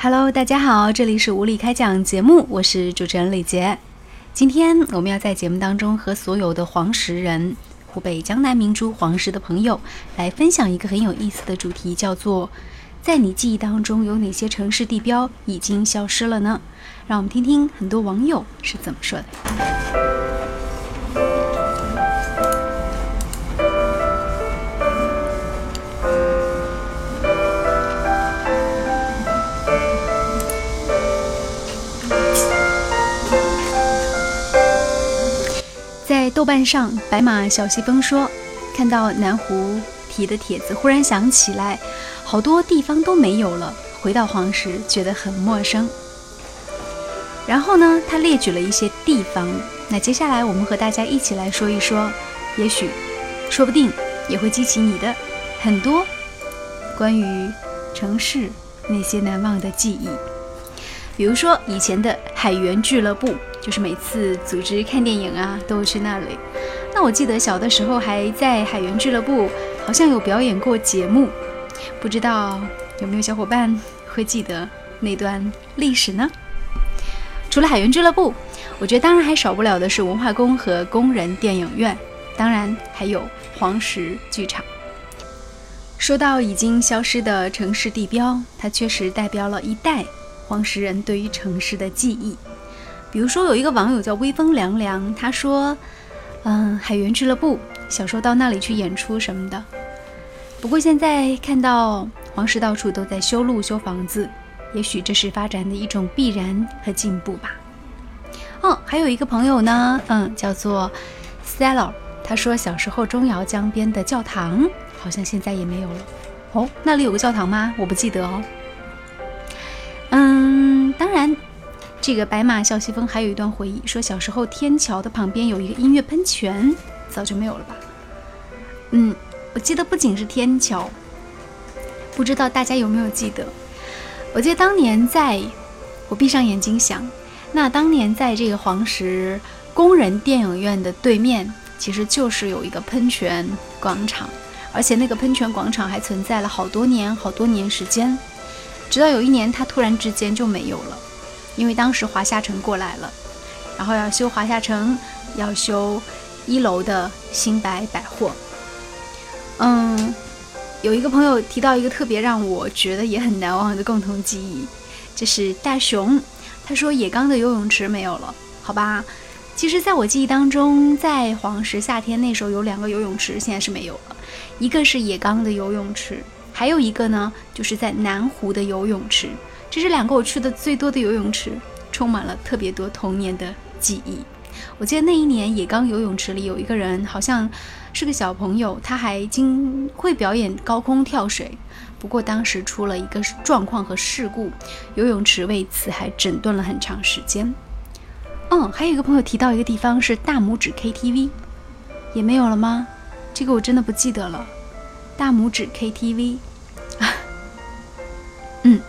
Hello，大家好，这里是无理开讲节目，我是主持人李杰。今天我们要在节目当中和所有的黄石人、湖北江南明珠黄石的朋友来分享一个很有意思的主题，叫做在你记忆当中有哪些城市地标已经消失了呢？让我们听听很多网友是怎么说的。豆瓣上，白马小西风说，看到南湖提的帖子，忽然想起来，好多地方都没有了。回到黄石，觉得很陌生。然后呢，他列举了一些地方。那接下来我们和大家一起来说一说，也许，说不定也会激起你的很多关于城市那些难忘的记忆。比如说以前的海员俱乐部。就是每次组织看电影啊，都会去那里。那我记得小的时候还在海员俱乐部，好像有表演过节目。不知道有没有小伙伴会记得那段历史呢？除了海员俱乐部，我觉得当然还少不了的是文化宫和工人电影院，当然还有黄石剧场。说到已经消失的城市地标，它确实代表了一代黄石人对于城市的记忆。比如说，有一个网友叫微风凉凉，他说：“嗯，海员俱乐部，小时候到那里去演出什么的。不过现在看到黄石到处都在修路、修房子，也许这是发展的一种必然和进步吧。”哦，还有一个朋友呢，嗯，叫做 s e l l r 他说小时候中瑶江边的教堂好像现在也没有了。哦，那里有个教堂吗？我不记得哦。嗯，当然。这个白马笑西风还有一段回忆，说小时候天桥的旁边有一个音乐喷泉，早就没有了吧？嗯，我记得不仅是天桥，不知道大家有没有记得？我记得当年在，我闭上眼睛想，那当年在这个黄石工人电影院的对面，其实就是有一个喷泉广场，而且那个喷泉广场还存在了好多年好多年时间，直到有一年它突然之间就没有了。因为当时华夏城过来了，然后要修华夏城，要修一楼的新白百货。嗯，有一个朋友提到一个特别让我觉得也很难忘的共同记忆，就是大熊。他说野钢的游泳池没有了，好吧？其实，在我记忆当中，在黄石夏天那时候有两个游泳池，现在是没有了。一个是野钢的游泳池，还有一个呢，就是在南湖的游泳池。这是两个我去的最多的游泳池，充满了特别多童年的记忆。我记得那一年野钢游泳池里有一个人，好像是个小朋友，他还经会表演高空跳水。不过当时出了一个状况和事故，游泳池为此还整顿了很长时间。嗯，还有一个朋友提到一个地方是大拇指 KTV，也没有了吗？这个我真的不记得了。大拇指 KTV，嗯。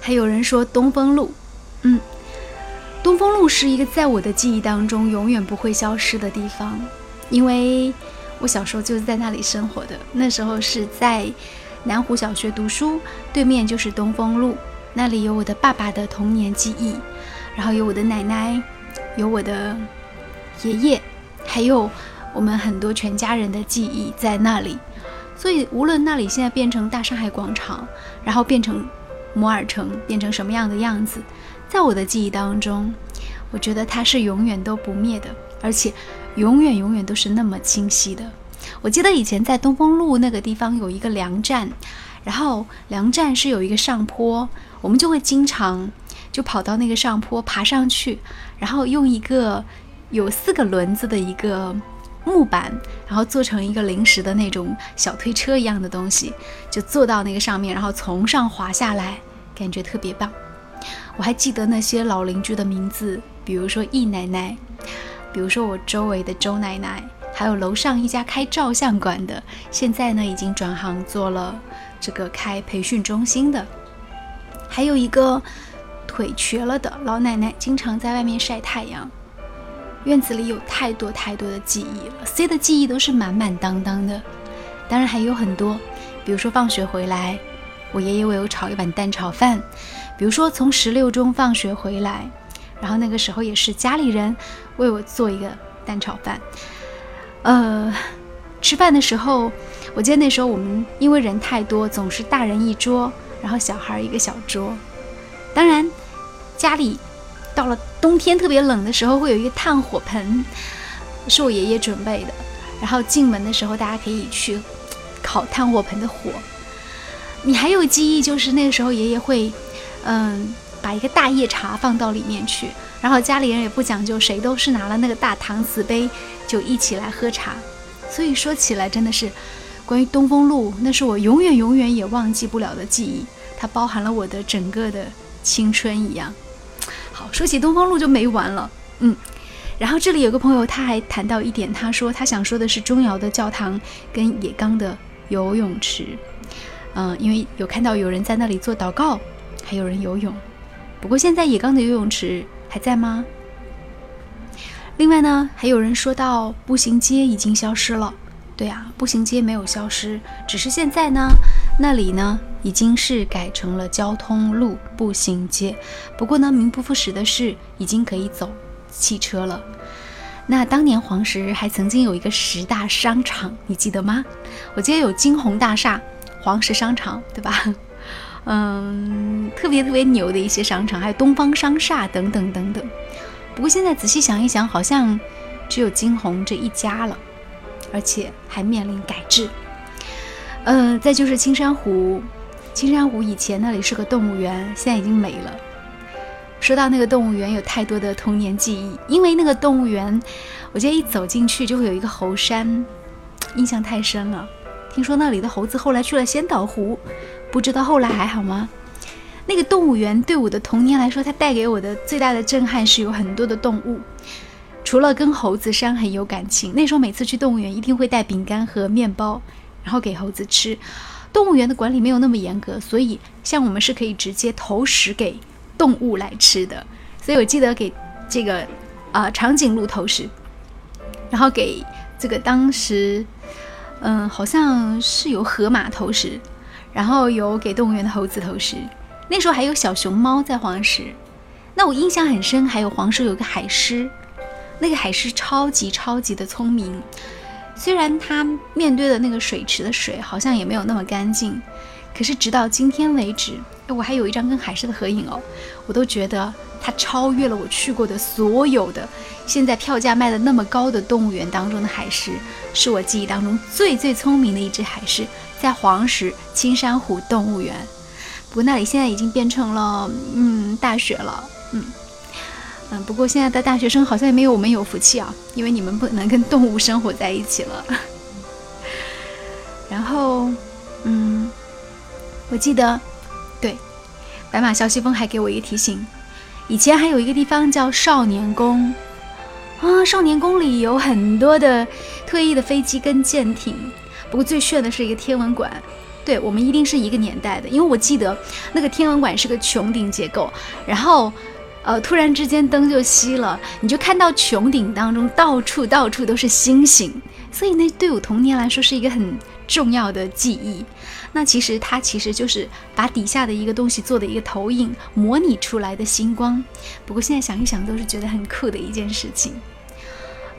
还有人说东风路，嗯，东风路是一个在我的记忆当中永远不会消失的地方，因为我小时候就是在那里生活的。那时候是在南湖小学读书，对面就是东风路，那里有我的爸爸的童年记忆，然后有我的奶奶，有我的爷爷，还有我们很多全家人的记忆在那里。所以无论那里现在变成大上海广场，然后变成。摩尔城变成什么样的样子，在我的记忆当中，我觉得它是永远都不灭的，而且永远永远都是那么清晰的。我记得以前在东风路那个地方有一个粮站，然后粮站是有一个上坡，我们就会经常就跑到那个上坡爬上去，然后用一个有四个轮子的一个。木板，然后做成一个临时的那种小推车一样的东西，就坐到那个上面，然后从上滑下来，感觉特别棒。我还记得那些老邻居的名字，比如说易奶奶，比如说我周围的周奶奶，还有楼上一家开照相馆的，现在呢已经转行做了这个开培训中心的，还有一个腿瘸了的老奶奶，经常在外面晒太阳。院子里有太多太多的记忆了，C 的记忆都是满满当当的。当然还有很多，比如说放学回来，我爷爷为我炒一碗蛋炒饭；比如说从十六中放学回来，然后那个时候也是家里人为我做一个蛋炒饭。呃，吃饭的时候，我记得那时候我们因为人太多，总是大人一桌，然后小孩一个小桌。当然，家里到了冬天特别冷的时候，会有一个炭火盆，是我爷爷准备的。然后进门的时候，大家可以去烤炭火盆的火。你还有记忆，就是那个时候爷爷会，嗯，把一个大叶茶放到里面去，然后家里人也不讲究，谁都是拿了那个大搪瓷杯就一起来喝茶。所以说起来真的是，关于东风路，那是我永远永远也忘记不了的记忆，它包含了我的整个的青春一样。好，说起东风路就没完了，嗯。然后这里有个朋友，他还谈到一点，他说他想说的是钟窑的教堂跟野缸的游泳池，嗯，因为有看到有人在那里做祷告，还有人游泳。不过现在野缸的游泳池还在吗？另外呢，还有人说到步行街已经消失了。对啊，步行街没有消失，只是现在呢，那里呢已经是改成了交通路步行街。不过呢，名不副实的是，已经可以走。汽车了，那当年黄石还曾经有一个十大商场，你记得吗？我记得有金鸿大厦、黄石商场，对吧？嗯，特别特别牛的一些商场，还有东方商厦等等等等。不过现在仔细想一想，好像只有金鸿这一家了，而且还面临改制。呃，再就是青山湖，青山湖以前那里是个动物园，现在已经没了。说到那个动物园，有太多的童年记忆。因为那个动物园，我记得一走进去就会有一个猴山，印象太深了。听说那里的猴子后来去了仙岛湖，不知道后来还好吗？那个动物园对我的童年来说，它带给我的最大的震撼是有很多的动物。除了跟猴子山很有感情，那时候每次去动物园一定会带饼干和面包，然后给猴子吃。动物园的管理没有那么严格，所以像我们是可以直接投食给。动物来吃的，所以我记得给这个啊长颈鹿投食，然后给这个当时嗯好像是有河马投食，然后有给动物园的猴子投食。那时候还有小熊猫在黄石，那我印象很深。还有黄石有个海狮，那个海狮超级超级的聪明，虽然它面对的那个水池的水好像也没有那么干净，可是直到今天为止。我还有一张跟海狮的合影哦，我都觉得它超越了我去过的所有的现在票价卖的那么高的动物园当中的海狮，是我记忆当中最最聪明的一只海狮，在黄石青山湖动物园。不过那里现在已经变成了嗯大学了，嗯嗯，不过现在的大学生好像也没有我们有福气啊，因为你们不能跟动物生活在一起了。然后嗯，我记得。对，白马啸西风还给我一个提醒，以前还有一个地方叫少年宫啊，少年宫里有很多的退役的飞机跟舰艇，不过最炫的是一个天文馆。对我们一定是一个年代的，因为我记得那个天文馆是个穹顶结构，然后呃突然之间灯就熄了，你就看到穹顶当中到处到处都是星星，所以那对我童年来说是一个很重要的记忆。那其实它其实就是把底下的一个东西做的一个投影，模拟出来的星光。不过现在想一想，都是觉得很酷的一件事情。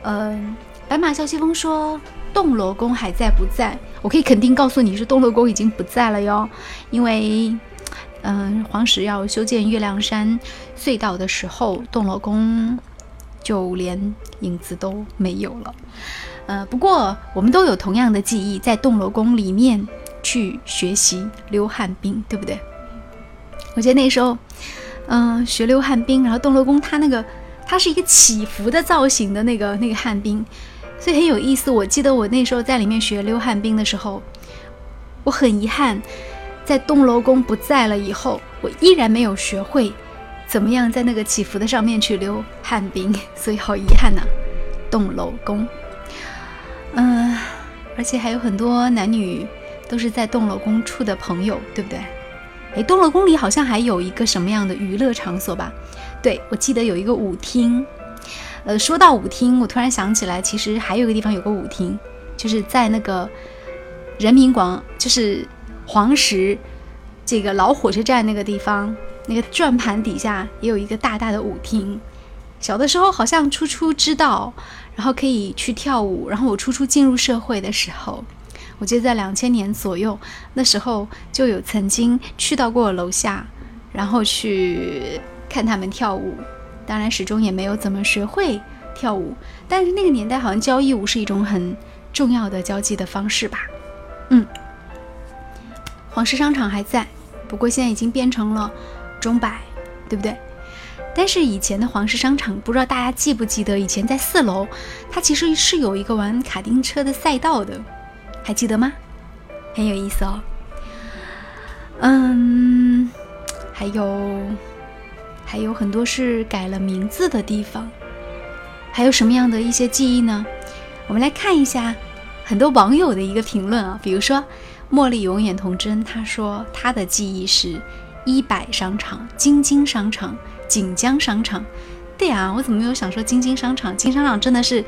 嗯，白马啸西风说洞罗宫还在不在？我可以肯定告诉你是洞罗宫已经不在了哟，因为嗯，黄石要修建月亮山隧道的时候，洞罗宫就连影子都没有了。呃，不过我们都有同样的记忆，在洞罗宫里面。去学习溜旱冰，对不对？我记得那时候，嗯，学溜旱冰，然后洞罗宫它那个，它是一个起伏的造型的那个那个旱冰，所以很有意思。我记得我那时候在里面学溜旱冰的时候，我很遗憾，在洞楼宫不在了以后，我依然没有学会怎么样在那个起伏的上面去溜旱冰，所以好遗憾呐。洞楼宫，嗯，而且还有很多男女。都是在洞楼宫处的朋友，对不对？哎，洞楼宫里好像还有一个什么样的娱乐场所吧？对，我记得有一个舞厅。呃，说到舞厅，我突然想起来，其实还有一个地方有个舞厅，就是在那个人民广，就是黄石这个老火车站那个地方，那个转盘底下也有一个大大的舞厅。小的时候好像初初知道，然后可以去跳舞。然后我初初进入社会的时候，我记得在两千年左右，那时候就有曾经去到过楼下，然后去看他们跳舞。当然，始终也没有怎么学会跳舞。但是那个年代好像交谊舞是一种很重要的交际的方式吧？嗯，皇室商场还在，不过现在已经变成了钟摆，对不对？但是以前的皇室商场，不知道大家记不记得，以前在四楼，它其实是有一个玩卡丁车的赛道的，还记得吗？很有意思哦。嗯，还有还有很多是改了名字的地方，还有什么样的一些记忆呢？我们来看一下很多网友的一个评论啊，比如说茉莉永远童真，她说她的记忆是一百商场、京津商场。锦江商场，对啊，我怎么没有想说京津商场？京商场真的是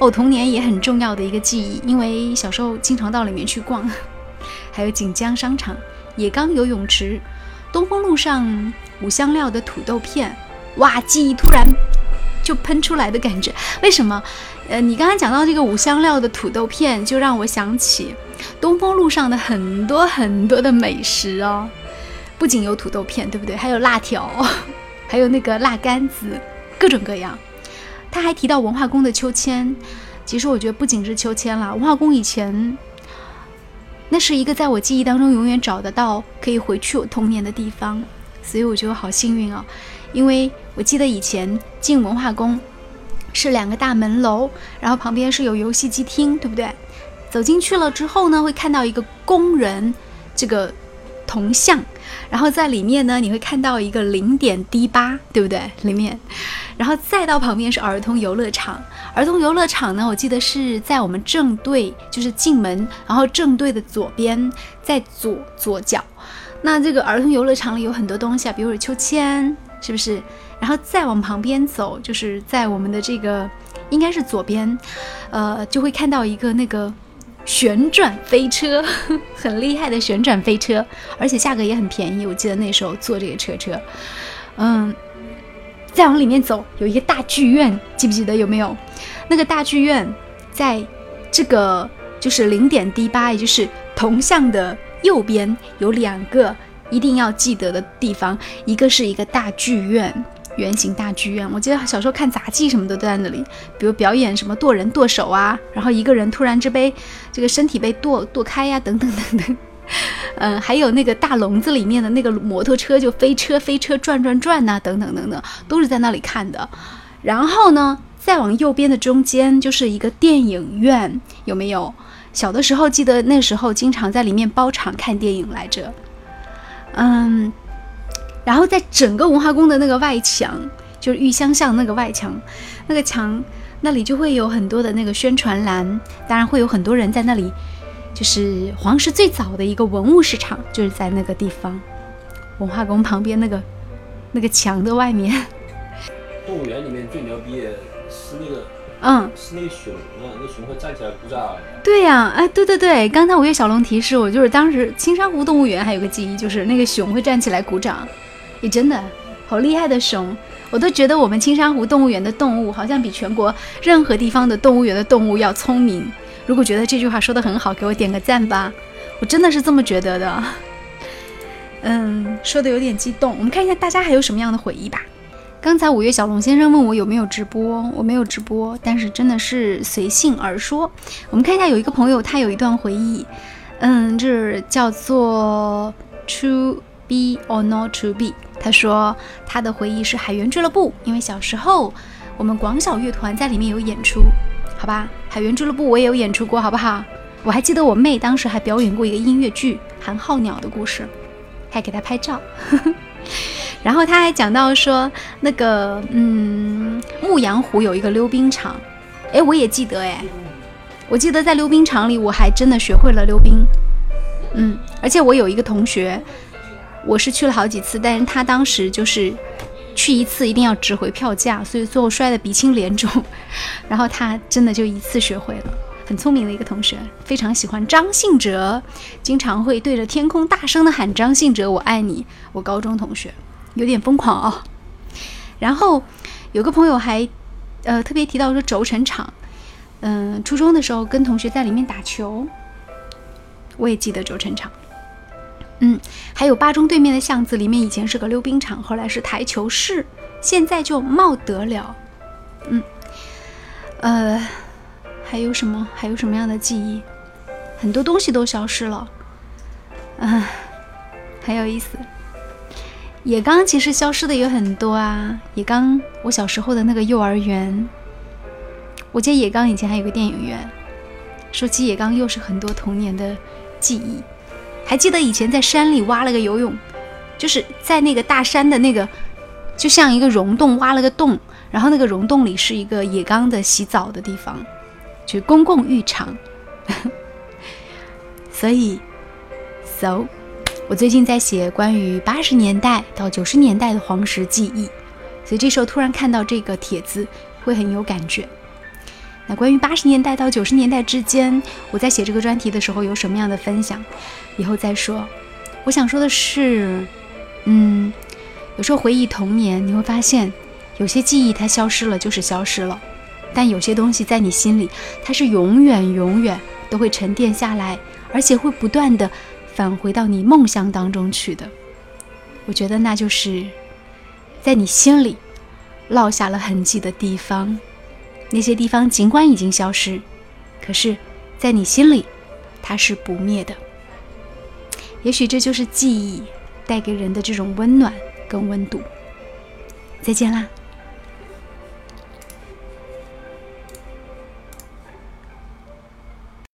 我童年也很重要的一个记忆，因为小时候经常到里面去逛。还有锦江商场、野钢游泳池、东风路上五香料的土豆片，哇，记忆突然就喷出来的感觉。为什么？呃，你刚才讲到这个五香料的土豆片，就让我想起东风路上的很多很多的美食哦，不仅有土豆片，对不对？还有辣条。还有那个辣杆子，各种各样。他还提到文化宫的秋千，其实我觉得不仅是秋千了，文化宫以前那是一个在我记忆当中永远找得到可以回去我童年的地方，所以我觉得好幸运哦。因为我记得以前进文化宫是两个大门楼，然后旁边是有游戏机厅，对不对？走进去了之后呢，会看到一个工人这个铜像。然后在里面呢，你会看到一个零点滴八，对不对？里面，然后再到旁边是儿童游乐场。儿童游乐场呢，我记得是在我们正对，就是进门，然后正对的左边，在左左脚。那这个儿童游乐场里有很多东西啊，比如说秋千，是不是？然后再往旁边走，就是在我们的这个应该是左边，呃，就会看到一个那个。旋转飞车，很厉害的旋转飞车，而且价格也很便宜。我记得那时候坐这个车车，嗯，再往里面走有一个大剧院，记不记得有没有？那个大剧院在这个就是零点 D 八，也就是铜像的右边有两个一定要记得的地方，一个是一个大剧院。圆形大剧院，我记得小时候看杂技什么的都在那里，比如表演什么剁人剁手啊，然后一个人突然之被这个身体被剁剁开呀，等等等等，嗯，还有那个大笼子里面的那个摩托车就飞车飞车转转转呐，等等等等，都是在那里看的。然后呢，再往右边的中间就是一个电影院，有没有？小的时候记得那时候经常在里面包场看电影来着，嗯。然后在整个文化宫的那个外墙，就是玉香巷那个外墙，那个墙那里就会有很多的那个宣传栏，当然会有很多人在那里。就是黄石最早的一个文物市场，就是在那个地方，文化宫旁边那个那个墙的外面。动物园里面最牛逼的是那个，嗯，是那个熊啊，那熊会站起来鼓掌。对呀，哎，对对对，刚才我给小龙提示，我就是当时青山湖动物园还有个记忆，就是那个熊会站起来鼓掌。也真的好厉害的熊，我都觉得我们青山湖动物园的动物好像比全国任何地方的动物园的动物要聪明。如果觉得这句话说的很好，给我点个赞吧，我真的是这么觉得的。嗯，说的有点激动。我们看一下大家还有什么样的回忆吧。刚才五月小龙先生问我有没有直播，我没有直播，但是真的是随性而说。我们看一下有一个朋友他有一段回忆，嗯，这叫做 To Be or Not to Be。他说他的回忆是海员俱乐部，因为小时候我们广小乐团在里面有演出，好吧？海员俱乐部我也有演出过，好不好？我还记得我妹当时还表演过一个音乐剧《寒号鸟的故事》，还给她拍照。然后他还讲到说那个嗯，牧羊湖有一个溜冰场，哎，我也记得哎，我记得在溜冰场里我还真的学会了溜冰，嗯，而且我有一个同学。我是去了好几次，但是他当时就是去一次一定要值回票价，所以最后摔得鼻青脸肿。然后他真的就一次学会了，很聪明的一个同学，非常喜欢张信哲，经常会对着天空大声的喊张信哲我爱你。我高中同学，有点疯狂哦。然后有个朋友还呃特别提到说轴承厂，嗯，初中的时候跟同学在里面打球，我也记得轴承厂。嗯，还有八中对面的巷子里面以前是个溜冰场，后来是台球室，现在就冒得了。嗯，呃，还有什么？还有什么样的记忆？很多东西都消失了。嗯，很有意思。野冈其实消失的有很多啊。野冈，我小时候的那个幼儿园，我记得野冈以前还有个电影院。说起野冈，又是很多童年的记忆。还记得以前在山里挖了个游泳，就是在那个大山的那个，就像一个溶洞，挖了个洞，然后那个溶洞里是一个野缸的洗澡的地方，就公共浴场。所以，so，我最近在写关于八十年代到九十年代的黄石记忆，所以这时候突然看到这个帖子，会很有感觉。关于八十年代到九十年代之间，我在写这个专题的时候有什么样的分享？以后再说。我想说的是，嗯，有时候回忆童年，你会发现，有些记忆它消失了就是消失了，但有些东西在你心里，它是永远永远都会沉淀下来，而且会不断的返回到你梦乡当中去的。我觉得那就是在你心里落下了痕迹的地方。那些地方尽管已经消失，可是，在你心里，它是不灭的。也许这就是记忆带给人的这种温暖跟温度。再见啦。